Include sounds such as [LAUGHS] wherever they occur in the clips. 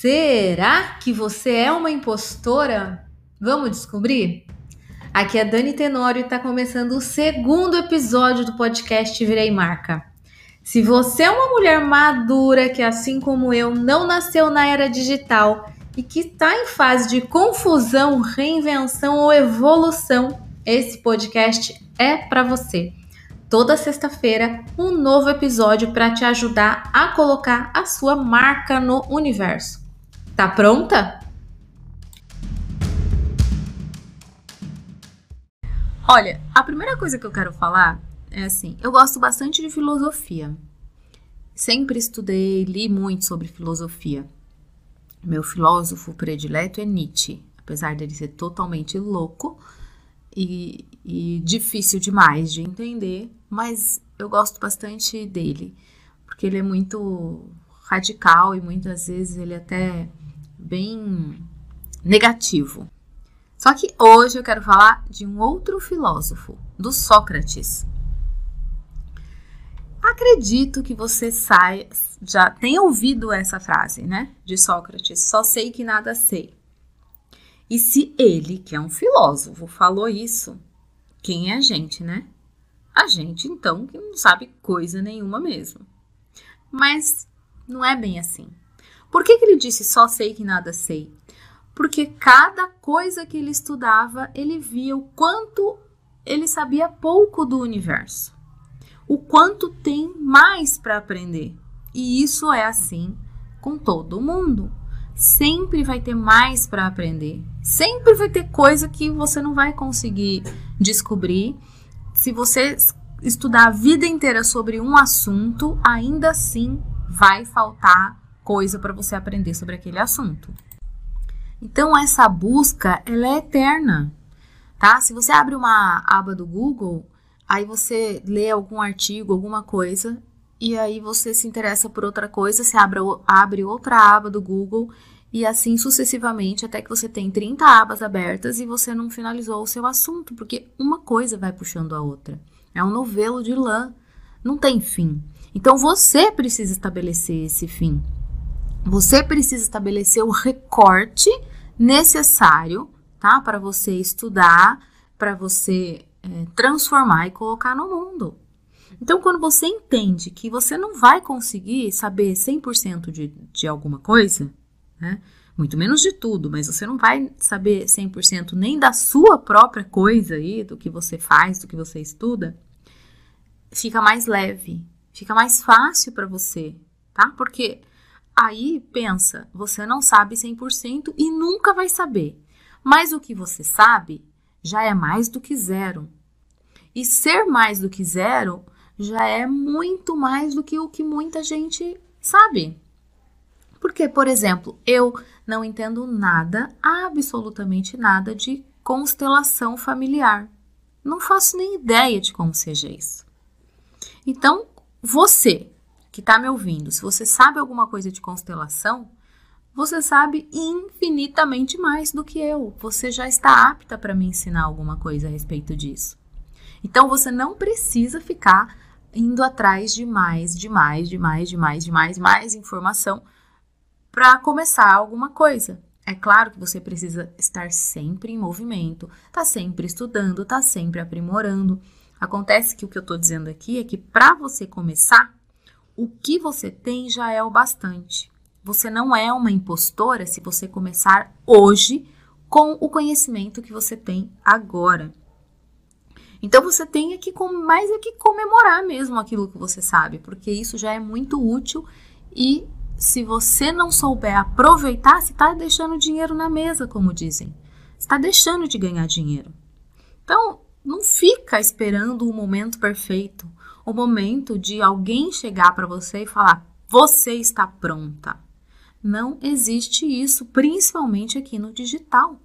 Será que você é uma impostora? Vamos descobrir? Aqui é Dani Tenório e está começando o segundo episódio do podcast Virei Marca. Se você é uma mulher madura que, assim como eu, não nasceu na era digital e que está em fase de confusão, reinvenção ou evolução, esse podcast é para você toda sexta-feira um novo episódio para te ajudar a colocar a sua marca no universo. Tá pronta? Olha, a primeira coisa que eu quero falar é assim: eu gosto bastante de filosofia. Sempre estudei, li muito sobre filosofia. Meu filósofo predileto é Nietzsche, apesar dele ser totalmente louco e, e difícil demais de entender, mas eu gosto bastante dele, porque ele é muito radical e muitas vezes ele até bem negativo. Só que hoje eu quero falar de um outro filósofo, do Sócrates. Acredito que você sai, já tenha ouvido essa frase, né? De Sócrates: só sei que nada sei. E se ele, que é um filósofo, falou isso, quem é a gente, né? A gente, então, que não sabe coisa nenhuma mesmo. Mas não é bem assim. Por que, que ele disse só sei que nada sei? Porque cada coisa que ele estudava, ele via o quanto ele sabia pouco do universo. O quanto tem mais para aprender. E isso é assim com todo mundo. Sempre vai ter mais para aprender. Sempre vai ter coisa que você não vai conseguir descobrir se você estudar a vida inteira sobre um assunto, ainda assim vai faltar coisa para você aprender sobre aquele assunto. Então essa busca, ela é eterna, tá? Se você abre uma aba do Google, aí você lê algum artigo, alguma coisa, e aí você se interessa por outra coisa, você abre, abre outra aba do Google e assim sucessivamente até que você tem 30 abas abertas e você não finalizou o seu assunto, porque uma coisa vai puxando a outra. É um novelo de lã, não tem fim. Então você precisa estabelecer esse fim. Você precisa estabelecer o recorte necessário, tá, para você estudar, para você é, transformar e colocar no mundo. Então, quando você entende que você não vai conseguir saber 100% de, de alguma coisa, né? Muito menos de tudo, mas você não vai saber 100% nem da sua própria coisa aí, do que você faz, do que você estuda. Fica mais leve, fica mais fácil para você, tá? Porque aí pensa, você não sabe 100% e nunca vai saber. Mas o que você sabe já é mais do que zero. E ser mais do que zero já é muito mais do que o que muita gente sabe. Porque, por exemplo, eu não entendo nada, absolutamente nada de constelação familiar. Não faço nem ideia de como seja isso. Então, você que está me ouvindo, se você sabe alguma coisa de constelação, você sabe infinitamente mais do que eu. Você já está apta para me ensinar alguma coisa a respeito disso. Então, você não precisa ficar indo atrás de mais, de mais, de mais, de mais, de mais, mais informação para começar alguma coisa. É claro que você precisa estar sempre em movimento, tá sempre estudando, tá sempre aprimorando. Acontece que o que eu estou dizendo aqui é que para você começar, o que você tem já é o bastante. Você não é uma impostora se você começar hoje com o conhecimento que você tem agora. Então você tem que mais é que comemorar mesmo aquilo que você sabe, porque isso já é muito útil e se você não souber aproveitar, você está deixando dinheiro na mesa, como dizem. está deixando de ganhar dinheiro. Então, não fica esperando o momento perfeito, o momento de alguém chegar para você e falar: você está pronta. Não existe isso, principalmente aqui no digital.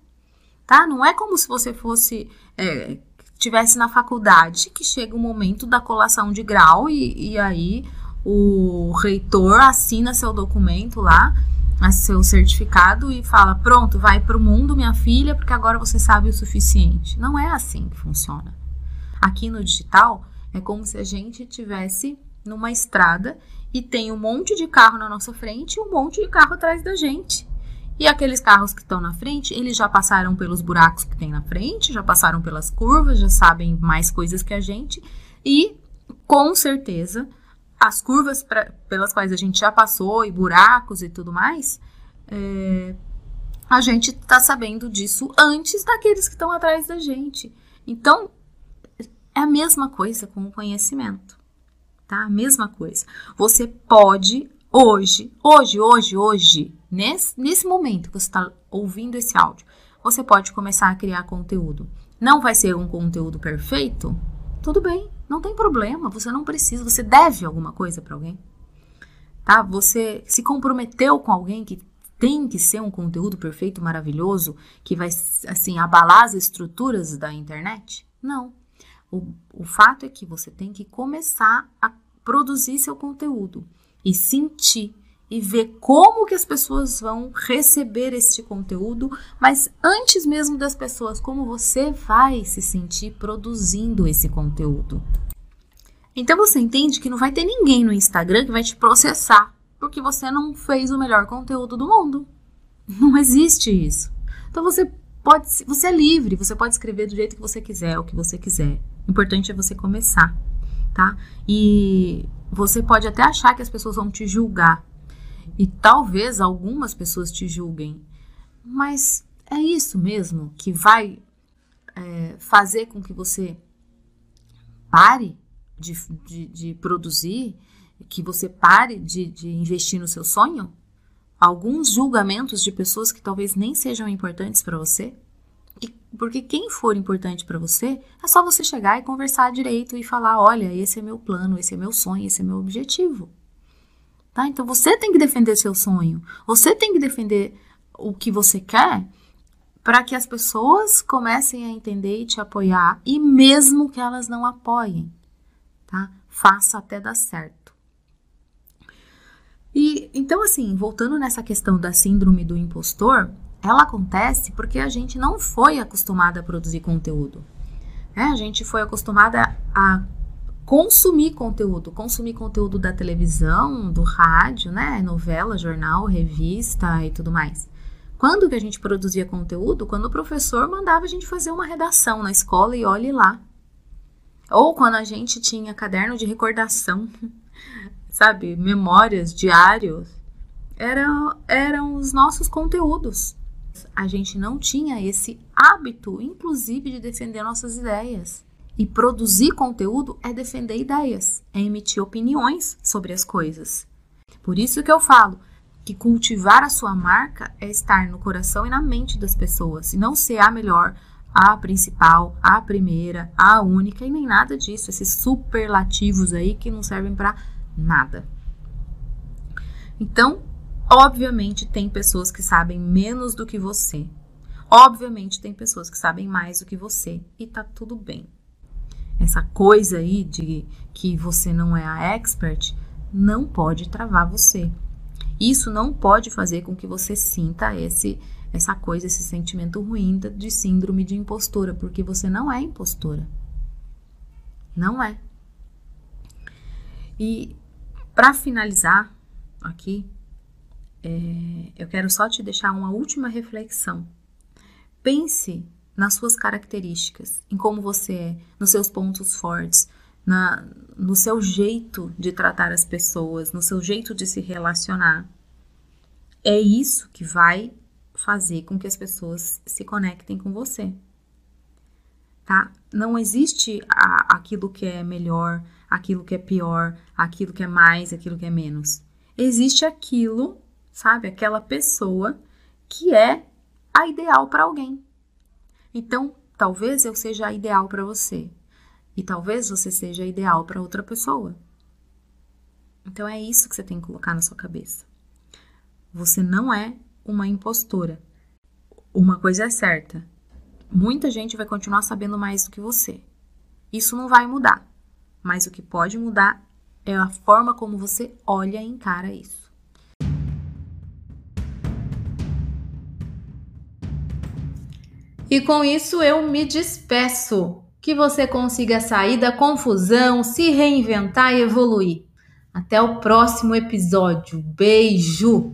Tá? Não é como se você fosse é, tivesse na faculdade que chega o momento da colação de grau e, e aí o reitor assina seu documento lá, seu certificado e fala: pronto, vai para o mundo, minha filha, porque agora você sabe o suficiente. Não é assim que funciona. Aqui no digital é como se a gente tivesse numa estrada e tem um monte de carro na nossa frente e um monte de carro atrás da gente. E aqueles carros que estão na frente, eles já passaram pelos buracos que tem na frente, já passaram pelas curvas, já sabem mais coisas que a gente e com certeza as curvas pra, pelas quais a gente já passou e buracos e tudo mais, é, a gente está sabendo disso antes daqueles que estão atrás da gente. Então, é a mesma coisa com o conhecimento, tá? A mesma coisa. Você pode hoje, hoje, hoje, hoje, nesse, nesse momento que você está ouvindo esse áudio, você pode começar a criar conteúdo. Não vai ser um conteúdo perfeito? Tudo bem, não tem problema, você não precisa, você deve alguma coisa para alguém. Tá? Você se comprometeu com alguém que tem que ser um conteúdo perfeito, maravilhoso, que vai assim abalar as estruturas da internet? Não. O, o fato é que você tem que começar a produzir seu conteúdo e sentir e ver como que as pessoas vão receber este conteúdo, mas antes mesmo das pessoas, como você vai se sentir produzindo esse conteúdo. Então você entende que não vai ter ninguém no Instagram que vai te processar porque você não fez o melhor conteúdo do mundo. Não existe isso. Então você pode, você é livre, você pode escrever do jeito que você quiser, o que você quiser. O importante é você começar, tá? E você pode até achar que as pessoas vão te julgar. E talvez algumas pessoas te julguem. Mas é isso mesmo que vai é, fazer com que você pare de, de, de, produzir, que você pare de, de investir no seu sonho? Alguns julgamentos de pessoas que talvez nem sejam importantes para você? Porque quem for importante para você, é só você chegar e conversar direito e falar: olha, esse é meu plano, esse é meu sonho, esse é meu objetivo. Tá? Então você tem que defender seu sonho, você tem que defender o que você quer para que as pessoas comecem a entender e te apoiar, e mesmo que elas não apoiem, tá? Faça até dar certo. E então, assim, voltando nessa questão da síndrome do impostor, ela acontece porque a gente não foi acostumada a produzir conteúdo. Né? A gente foi acostumada a consumir conteúdo, consumir conteúdo da televisão, do rádio, né? Novela, jornal, revista e tudo mais. Quando que a gente produzia conteúdo? Quando o professor mandava a gente fazer uma redação na escola e olhe lá. Ou quando a gente tinha caderno de recordação, [LAUGHS] sabe? Memórias, diários. Eram, eram os nossos conteúdos a gente não tinha esse hábito, inclusive, de defender nossas ideias. E produzir conteúdo é defender ideias, é emitir opiniões sobre as coisas. Por isso que eu falo que cultivar a sua marca é estar no coração e na mente das pessoas, e não ser a melhor, a principal, a primeira, a única, e nem nada disso, esses superlativos aí que não servem para nada. Então, Obviamente, tem pessoas que sabem menos do que você. Obviamente, tem pessoas que sabem mais do que você. E tá tudo bem. Essa coisa aí de que você não é a expert não pode travar você. Isso não pode fazer com que você sinta esse essa coisa, esse sentimento ruim de síndrome de impostora, porque você não é impostora. Não é. E para finalizar aqui, é, eu quero só te deixar uma última reflexão. Pense nas suas características, em como você é, nos seus pontos fortes, na, no seu jeito de tratar as pessoas, no seu jeito de se relacionar. É isso que vai fazer com que as pessoas se conectem com você. Tá? Não existe a, aquilo que é melhor, aquilo que é pior, aquilo que é mais, aquilo que é menos. Existe aquilo sabe? Aquela pessoa que é a ideal para alguém. Então, talvez eu seja ideal para você. E talvez você seja ideal para outra pessoa. Então é isso que você tem que colocar na sua cabeça. Você não é uma impostora. Uma coisa é certa: muita gente vai continuar sabendo mais do que você. Isso não vai mudar. Mas o que pode mudar é a forma como você olha e encara isso. E com isso eu me despeço. Que você consiga sair da confusão, se reinventar e evoluir. Até o próximo episódio. Beijo!